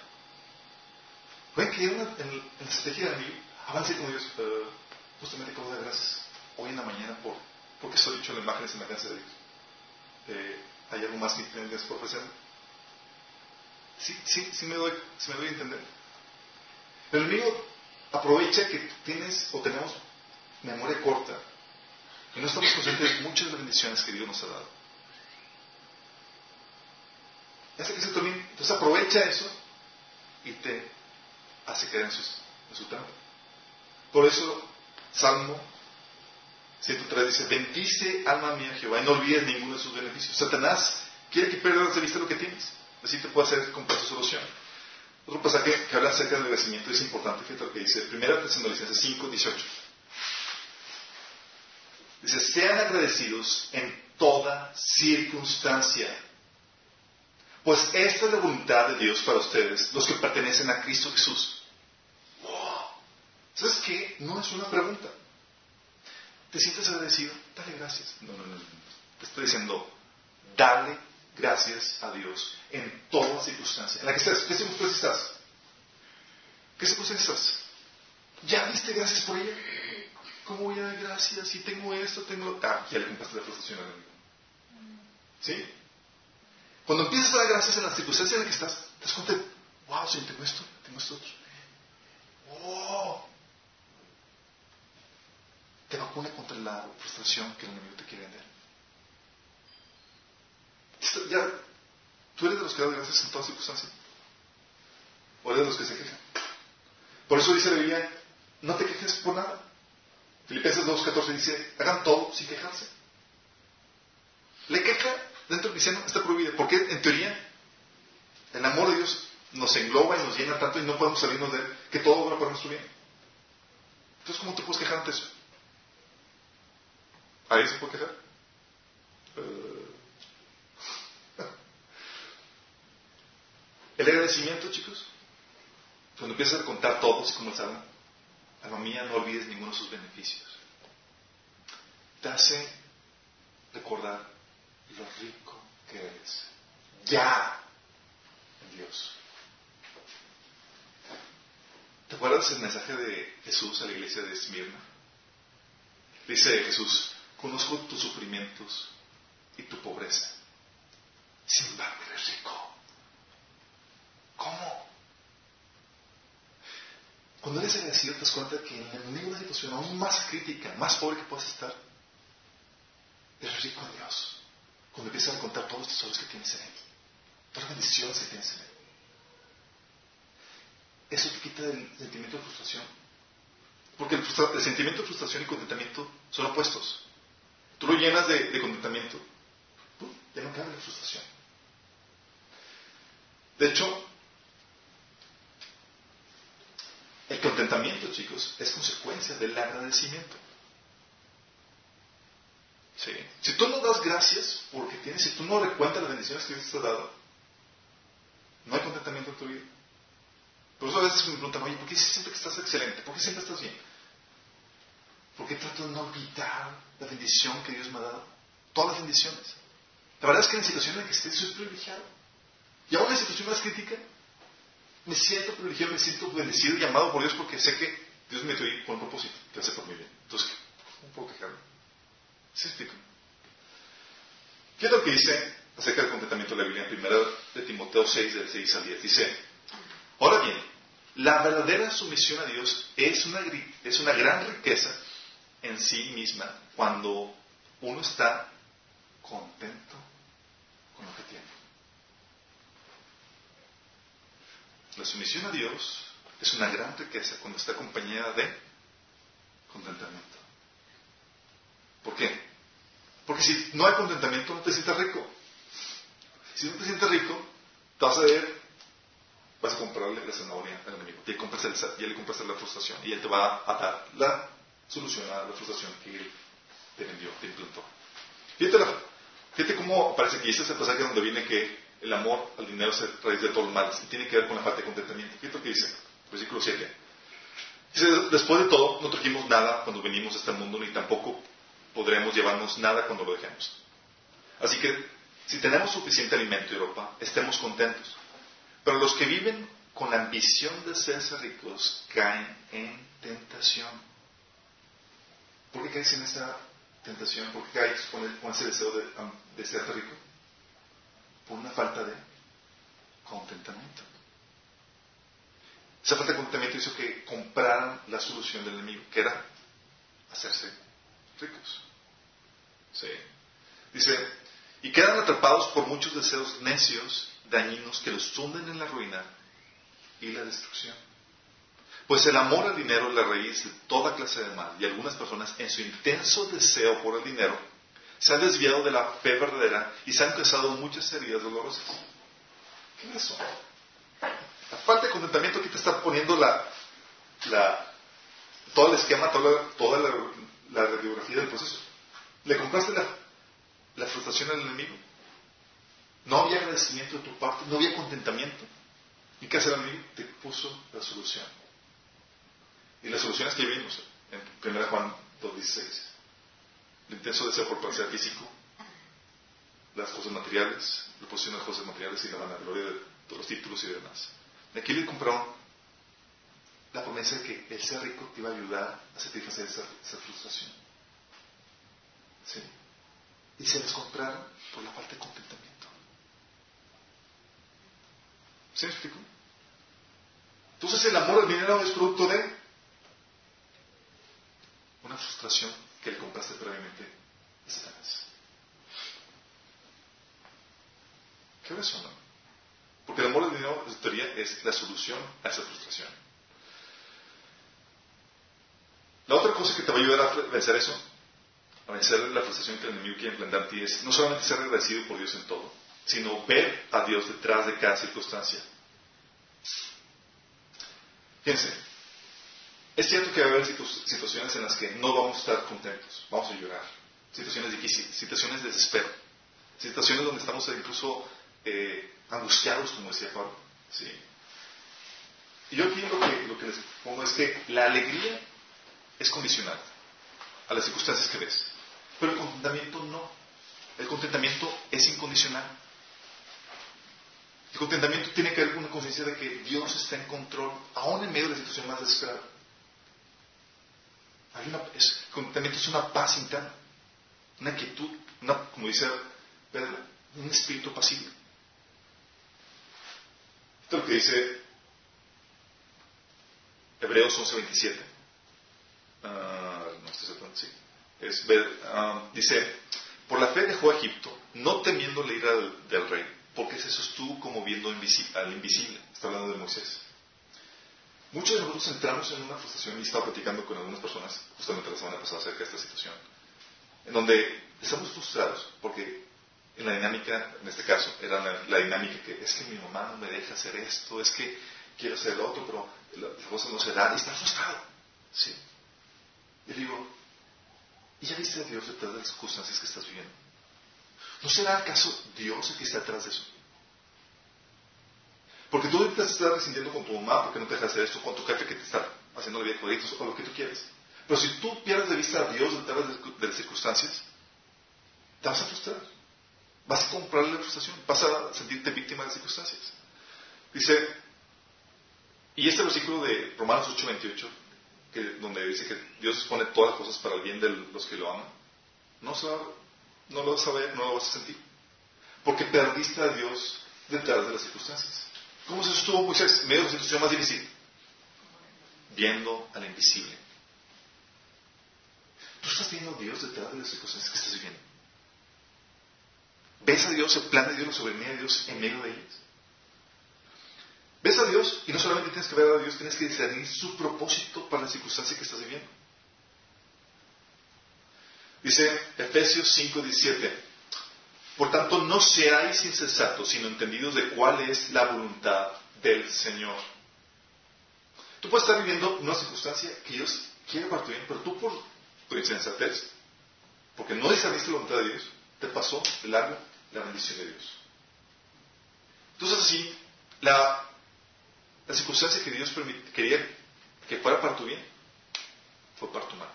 S1: pueden creer en, en, la estrategia de mí, avance con Dios, uh, justamente como de gracias hoy en la mañana por, porque soy hecho de la imagen y semejanza de Dios. Eh, ¿Hay algo más que tengas por ofrecer? Sí, sí, sí me doy, sí me doy a entender. El enemigo aprovecha que tienes o tenemos memoria corta y no estamos conscientes de muchas bendiciones que Dios nos ha dado. Entonces aprovecha eso y te hace caer en, en su trampa. Por eso, Salmo 103 dice, bendice alma mía Jehová y no olvides ninguno de sus beneficios. Satanás quiere que pierdas de vista lo que tienes. Así te puede hacer comprar su solución. Otro pasaje que habla acerca del agradecimiento es importante, fíjate lo que dice, 1 Tesalonicenses 5, 18. Dice, sean agradecidos en toda circunstancia, pues esta es la voluntad de Dios para ustedes, los que pertenecen a Cristo Jesús. ¿Sabes qué? No es una pregunta. ¿Te sientes agradecido? Dale gracias. No, no, no. Te estoy diciendo, dale gracias a Dios en toda circunstancia. En la que estés, ¿qué circunstancia estás? ¿Qué circunstancias? ¿Ya diste gracias por ella? ¿Cómo voy a dar gracias? Si tengo esto, tengo... Ah, ya le compraste la frustración al enemigo. ¿Sí? Cuando empiezas a dar gracias en las circunstancias en las que estás, te das cuenta, wow, si tengo esto, tengo esto otro. Oh. Te vacuna contra la frustración que el enemigo te quiere vender. ya, tú eres de los que dan gracias en todas circunstancias. O eres de los que se quejan. Por eso dice la Biblia, no te quejes por nada. Filipenses 2.14 dice, hagan todo sin quejarse. Le queja dentro del cristiano está prohibido. Porque en teoría el amor de Dios nos engloba y nos llena tanto y no podemos salirnos de él, que todo obra para nuestro bien. Entonces, ¿cómo te puedes quejar ante eso? ¿Alguien se puede quejar? Eh. El agradecimiento, chicos, cuando empiezas a contar todos, el Salmo, alma mía, no olvides ninguno de sus beneficios. Te hace recordar lo rico que eres. Ya en Dios. ¿Te acuerdas el mensaje de Jesús a la iglesia de Esmirna? Dice Jesús, conozco tus sufrimientos y tu pobreza. Sin embargo, eres rico. ¿Cómo? Cuando eres agradecido te das cuenta que en una situación aún más crítica, más pobre que puedas estar, eres rico en Dios. Cuando empiezas a contar todos los tesoros que tienes en Él, todas las bendiciones que tienes en Él. Eso te quita el sentimiento de frustración. Porque el, sentimiento de frustración y contentamiento son opuestos. Tú lo llenas de, contentamiento, ya no cabe la frustración. De hecho, el contentamiento, chicos, es consecuencia del agradecimiento. Si tú no das gracias porque tienes, si tú no recuentas las bendiciones que Dios te ha dado, no hay contentamiento en tu vida. Por eso a veces me preguntan, oye, ¿por qué siempre que estás excelente? ¿Por qué siempre estás bien? ¿Por qué trato de no olvidar la bendición que Dios me ha dado? Todas las bendiciones. La verdad es que en la situación en la que estés soy privilegiado. Y aún en la situación más crítica, me siento privilegiado, me siento bendecido y llamado por Dios porque sé que Dios me dio con propósito que hace por mi bien. Entonces, ¿cómo puedo quejarme? ¿Se explica? ¿Qué es lo que dice acerca del contentamiento de la Biblia en 1 de Timoteo 6, del 6 al 10? Dice, ahora bien, la verdadera sumisión a Dios es una, es una gran riqueza en sí misma cuando uno está contento con lo que tiene. La sumisión a Dios es una gran riqueza cuando está acompañada de contentamiento. ¿Por qué? Porque si no hay contentamiento, no te sientes rico. Si no te sientes rico, vas a ver, vas a comprarle la zanahoria al enemigo. Ya, ya le compraste la frustración y él te va a dar la solución a la frustración que él te vendió, te implantó. Fíjate, fíjate cómo aparece aquí. Este es el pasaje donde viene que el amor al dinero es raíz de todos los males y tiene que ver con la falta de contentamiento. Fíjate lo que dice, versículo 7. Dice, después de todo, no trajimos nada cuando venimos a este mundo, ni tampoco podremos llevarnos nada cuando lo dejemos. Así que, si tenemos suficiente alimento y ropa, estemos contentos. Pero los que viven con la ambición de ser ricos caen en tentación. ¿Por qué caes en esta tentación? ¿Por qué caes con, ese deseo de, ser rico? Por una falta de contentamiento. Esa falta de contentamiento hizo que compraran la solución del enemigo, que era hacerse ricos. Sí. Dice, y quedan atrapados por muchos deseos necios, dañinos, que los hunden en la ruina y la destrucción. Pues el amor al dinero es la raíz de toda clase de mal, y algunas personas, en su intenso deseo por el dinero, se han desviado de la fe verdadera y se han causado muchas heridas dolorosas. ¿Qué es eso? La falta de contentamiento aquí te está poniendo la, la, todo el esquema, toda, toda la, la radiografía del proceso. Le compraste la, la frustración al enemigo. No había agradecimiento de tu parte, no había contentamiento. ¿Y qué hace el enemigo? Te puso la solución. Y la solución es que vimos en 1 Juan 2.16. El intenso deseo por placer físico, las cosas materiales, la posición de las cosas materiales y la vanagloria de todos los títulos y demás. Aquí le compraron la promesa de que el ser rico te iba a ayudar a satisfacer esa, esa frustración. ¿Sí? Y se les compraron por la falta de contentamiento. ¿Sí me explico? Entonces el amor al dinero es producto de una frustración que le compraste previamente a Satanás. ¿Qué ves no? Porque el amor al dinero, en teoría, es la solución a esa frustración. La otra cosa que te va a ayudar a vencer eso, a vencer la frustración que el enemigo quiere implantar en ti, es no solamente ser agradecido por Dios en todo, sino ver a Dios detrás de cada circunstancia. Fíjense, es cierto que va a haber situaciones en las que no vamos a estar contentos, vamos a llorar, situaciones difíciles, situaciones de desespero, situaciones donde estamos incluso eh, angustiados, como decía Pablo. ¿sí? Y yo aquí lo que, lo que les pongo es que la alegría es condicional a las circunstancias que ves, pero el contentamiento no. El contentamiento es incondicional. El contentamiento tiene que ver con una conciencia de que Dios está en control, aún en medio de la situación más desesperada. Hay una, es, contentamiento es una paz interna, una quietud, una, como dice Pedro, un espíritu pasivo. Esto es lo que dice Hebreos 11:27. Uh, no estoy seguro, sí. Uh, dice, por la fe dejó a Egipto, no temiendo la ira del, del rey, porque se sostuvo como viendo al invisible. Está hablando de Moisés. Muchos de nosotros entramos en una frustración y estaba platicando con algunas personas justamente la semana pasada acerca de esta situación, en donde estamos frustrados porque en la dinámica, en este caso, era la, dinámica que es que mi mamá no me deja hacer esto, es que quiero hacer lo otro, pero las cosas no se dan y está frustrado. ¿sí? Y digo, ¿y ya viste a Dios detrás de las circunstancias que estás viviendo? ¿No será acaso Dios el que está detrás de eso? Porque tú te estás resintiendo con tu mamá porque no te deja hacer esto, con tu jefe que te está haciendo vida cuadritos o lo que tú quieras. Pero si tú pierdes de vista a Dios detrás de las circunstancias, te vas a frustrar. Vas a comprarle la frustración, vas a sentirte víctima de las circunstancias. Dice, y este versículo de Romanos 8:28, que, donde dice que Dios pone todas las cosas para el bien de los que lo aman, no lo vas a ver, no lo vas a sentir. Porque perdiste a Dios detrás de las circunstancias. ¿Cómo se sostuvo Moisés en medio de la situación más difícil? Viendo al invisible. Tú estás viendo a Dios detrás de las circunstancias que estás viviendo. ¿Ves a Dios, el plan de Dios, la soberanía de Dios en medio de ellas? ¿Ves a Dios? Y no solamente tienes que ver a Dios, tienes que discernir su propósito para la circunstancia que estás viviendo. Dice Efesios 5:17. Por tanto, no seáis insensatos, sino entendidos de cuál es la voluntad del Señor. Tú puedes estar viviendo una circunstancia que Dios quiere para tu bien, pero tú por tu insensatez, porque no discerniste la voluntad de Dios, te pasó de largo la bendición de Dios. Entonces así, la, la circunstancia que Dios quería que fuera para tu bien, fue para tu mal.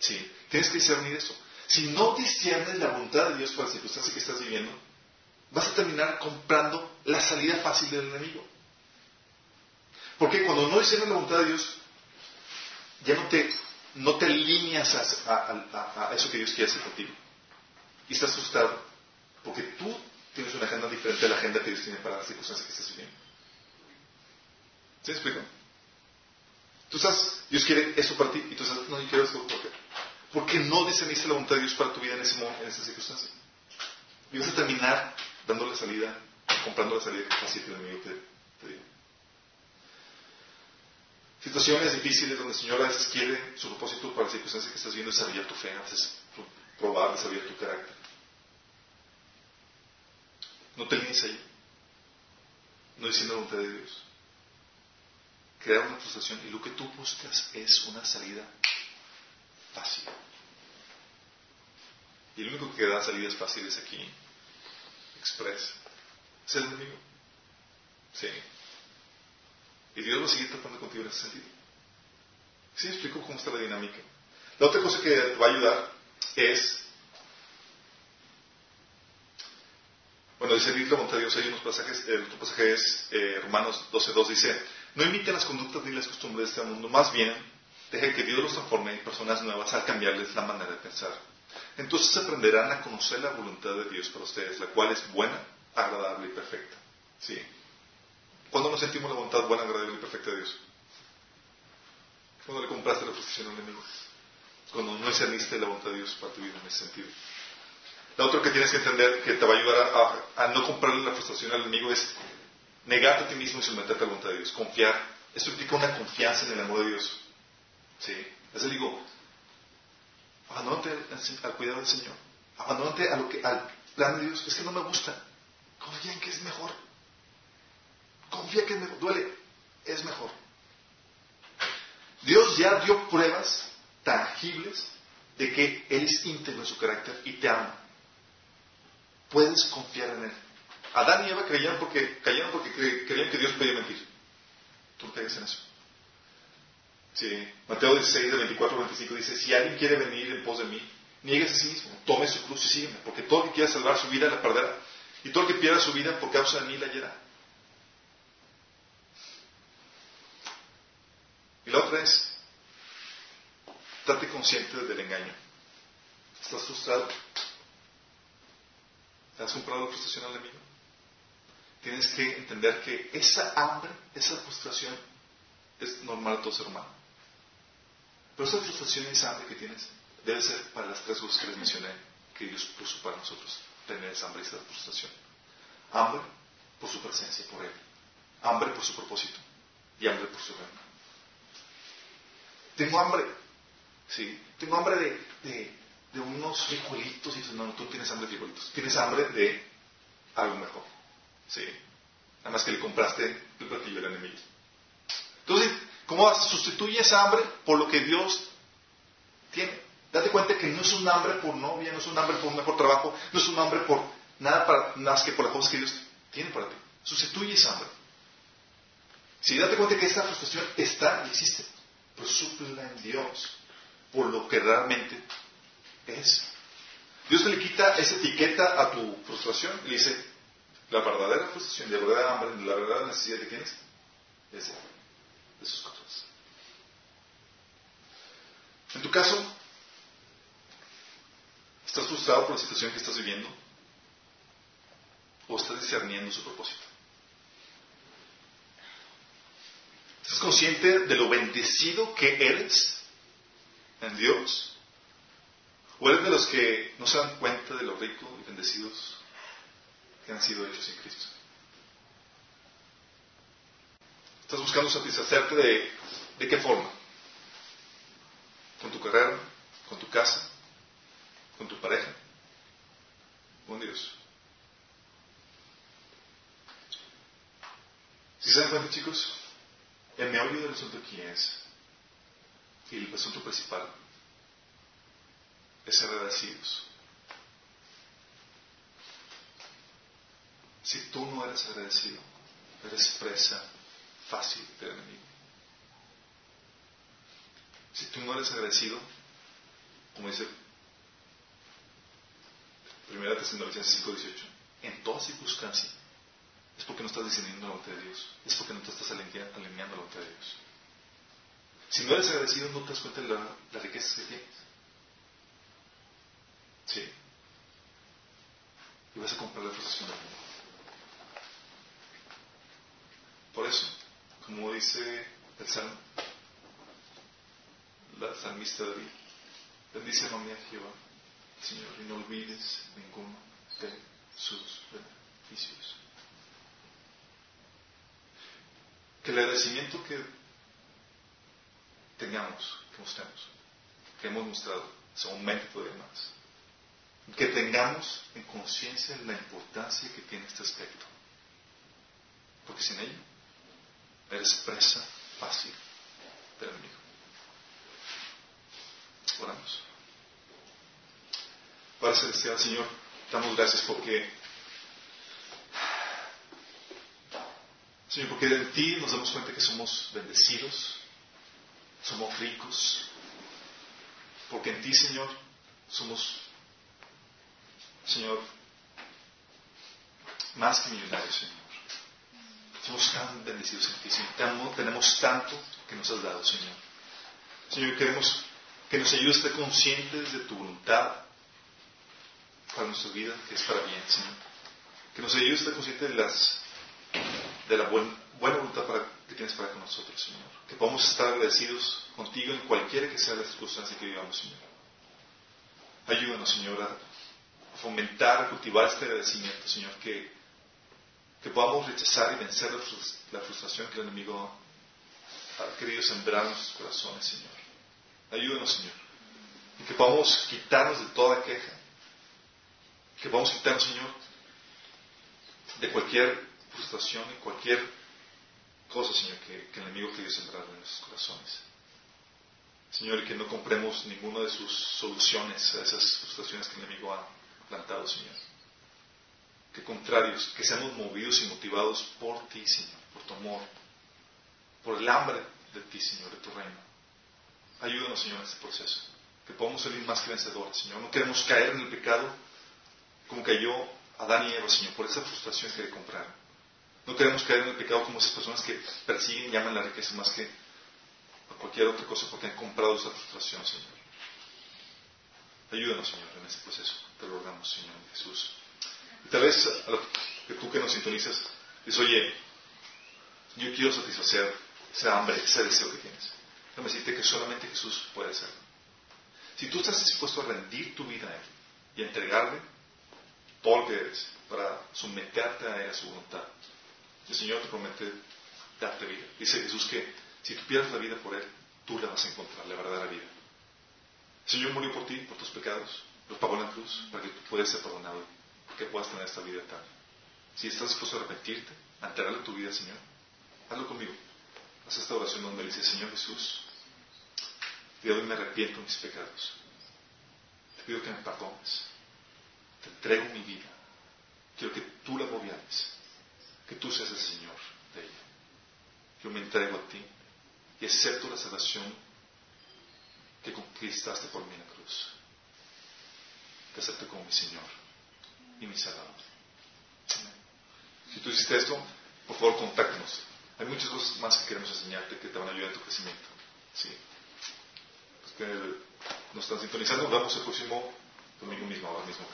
S1: Sí, tienes que discernir eso. Si no discernes la voluntad de Dios para la circunstancia que estás viviendo, vas a terminar comprando la salida fácil del enemigo. Porque cuando no discernes la voluntad de Dios, ya no te, no te alineas a, eso que Dios quiere hacer contigo y estás asustado porque tú tienes una agenda diferente a la agenda que Dios tiene para las circunstancias que estás viviendo. ¿Sí me explico? Tú estás, Dios quiere eso para ti y tú estás, no, yo quiero eso. ¿Por qué? Porque no discerniste la voluntad de Dios para tu vida en ese en esa circunstancia. Y vas a terminar dándole salida, comprando la salida que que el enemigo te, te. Situaciones difíciles donde el Señor a veces quiere su propósito para las circunstancias que estás viviendo desarrollar tu fe, a veces probar, desarrollar tu carácter. No te línees ahí. No diciendo la voluntad de Dios. Crear una frustración y lo que tú buscas es una salida fácil. Y el único que da salidas fáciles aquí, express, es el enemigo. Sí. Y Dios va a seguir tratando contigo en ese sentido. ¿Sí explico cómo está la dinámica? La otra cosa que te va a ayudar es Bueno, dice la voluntad de Dios, hay unos pasajes, el otro pasaje es eh, Romanos 12.2 dice, No imiten las conductas ni las costumbres de este mundo, más bien dejen que Dios los transforme en personas nuevas al cambiarles la manera de pensar. Entonces aprenderán a conocer la voluntad de Dios para ustedes, la cual es buena, agradable y perfecta. ¿Sí? ¿Cuándo nos sentimos la voluntad buena, agradable y perfecta de Dios? ¿Cuándo le compraste la posición al enemigo? Cuando no discerniste la voluntad de Dios para tu vida en ese sentido. Lo otro que tienes que entender que te va a ayudar a, no comprarle la frustración al enemigo es negarte a ti mismo y someterte a la voluntad de Dios. Confiar. Esto implica una confianza en el amor de Dios. ¿Sí? Es el digo, abandónate al, cuidado del Señor. Abandónate a lo que, al plan de Dios. Es que no me gusta. Confía en que es mejor. Confía que es mejor. Duele. Es mejor. Dios ya dio pruebas tangibles de que Él es íntegro en su carácter y te ama puedes confiar en Él. Adán y Eva creían porque, cayeron porque creían que Dios podía mentir. Tú crees en eso. Mateo 16, de 24 25 dice, si alguien quiere venir en pos de mí, nieguese a sí mismo, tome su cruz y sígueme, porque todo el que quiera salvar su vida la perderá, y todo el que pierda su vida por causa de mí la hallará. Y la otra es, date consciente del engaño. ¿Estás frustrado? ¿Te has comprado la frustración al enemigo? Tienes que entender que esa hambre, esa frustración es normal a todo ser humano. Pero esa frustración y esa hambre que tienes debe ser para las tres cosas que les mencioné que Dios puso para nosotros tener esa hambre y esa frustración. Hambre por su presencia, por Él. Hambre por su propósito. Y hambre por su reino. Tengo hambre. Sí. Tengo hambre de unos frijolitos y dices, no, tú tienes hambre de frijolitos, tienes hambre de algo mejor. Sí. Nada más que le compraste el platillo del enemigo. Entonces, ¿cómo sustituye esa hambre por lo que Dios tiene? Date cuenta que no es un hambre por novia, no es un hambre por un mejor trabajo, no es un hambre por nada para, más que por las cosas que Dios tiene para ti. Sustituye hambre. Si date cuenta que esta frustración está y existe, súplela en Dios por lo que realmente es. Dios le quita esa etiqueta a tu frustración y le dice, la verdadera frustración, la verdadera hambre, la verdadera necesidad de quién es? De sus cosas. En tu caso, ¿estás frustrado por la situación que estás viviendo? ¿O estás discerniendo su propósito? ¿Estás consciente de lo bendecido que eres en Dios? ¿O eres de los que no se dan cuenta de lo rico y bendecidos que han sido hechos en Cristo? ¿Estás buscando satisfacerte de, de qué forma? ¿Con tu carrera? ¿Con tu casa? ¿Con tu pareja? ¿Con Dios? Si se dan cuenta, chicos, el meollo del asunto aquí es, y el asunto principal, es ser agradecidos. Si tú no eres agradecido, eres presa fácil del enemigo. Si tú no eres agradecido, como dice 1 Tesalonicenses 5:18, en toda circunstancia, es porque no estás discerniendo la voluntad de Dios, es porque no te estás alineando la voluntad de Dios. Si no eres agradecido, no te das cuenta de la, riqueza que tienes. Sí. Y vas a comprar la frustración del mundo. Por eso, como dice el Salmo, la salmista David, bendice nombre a Jehová, Señor, y no olvides ninguno de sus beneficios. Que el agradecimiento que tengamos, que mostremos, que hemos mostrado, se aumente todavía más que tengamos en conciencia la importancia que tiene este aspecto. Porque sin ello, eres presa fácil del enemigo. Oramos. Padre Celestial, Señor, damos gracias porque, Señor, porque en ti nos damos cuenta que somos bendecidos, somos ricos, porque en ti, Señor, somos Señor, más que millonarios, Señor. Somos tan bendecidos en ti. Tenemos tanto que nos has dado, Señor. Señor, queremos que nos ayudes a estar conscientes de tu voluntad para nuestra vida, que es para bien, Señor. Que nos ayudes a estar conscientes de, las, de la buena voluntad que tienes para con nosotros, Señor. Que podamos estar agradecidos contigo en cualquiera que sea la circunstancia que vivamos, Señor. Ayúdanos, Señor, a fomentar, a cultivar este agradecimiento, Señor, que, que podamos rechazar y vencer la frustración que el enemigo ha querido sembrar en nuestros corazones, Señor. Ayúdanos, Señor. Y que podamos quitarnos de toda queja. Que podamos quitarnos, Señor, de cualquier frustración y cualquier cosa, Señor, que, el enemigo quiere sembrar en nuestros corazones. Señor, y que no compremos ninguna de sus soluciones a esas frustraciones que el enemigo ha plantado, Señor. Que contrarios, que seamos movidos y motivados por ti, Señor, por tu amor, por el hambre de ti, Señor, de tu reino. Ayúdanos, Señor, en este proceso. Que podamos salir más que vencedores, Señor. No queremos caer en el pecado como cayó Adán y Eva, Señor, por esa frustración que compraron. No queremos caer en el pecado como esas personas que persiguen y llaman la riqueza más que a cualquier otra cosa porque han comprado esa frustración, Señor. Ayúdanos, Señor, en este proceso. Te lo rogamos, Señor Jesús. Tal vez que tú que nos sintonizas, dices, oye, yo quiero satisfacer esa hambre, ese deseo que tienes. Déjame decirte que solamente Jesús puede hacerlo. Si tú estás dispuesto a rendir tu vida a Él y a entregarle todo lo que eres para someterte a Él, a su voluntad, el Señor te promete darte vida. Dice Jesús que si tú pierdes la vida por Él, tú la vas a encontrar, la verdadera vida. El Señor murió por ti, por tus pecados, los pagó en la cruz para que tú puedas ser perdonado, que puedas tener esta vida eterna. Si estás dispuesto a arrepentirte, a tu vida Señor, hazlo conmigo. Haz esta oración donde le dice, Señor Jesús, de hoy me arrepiento de mis pecados. Te pido que me perdones. Te entrego mi vida. Quiero que tú la gobiernes. Que tú seas el Señor de ella. Yo me entrego a ti y acepto la salvación que conquistaste por mí en la cruz. Te acepto como mi Señor y mi Salvador. Si tú hiciste esto, por favor, contáctanos. Hay muchas cosas más que queremos enseñarte que te van a ayudar en tu crecimiento. ¿sí? Pues nos están sintonizando. Nos vemos el próximo domingo mismo, ahora mismo.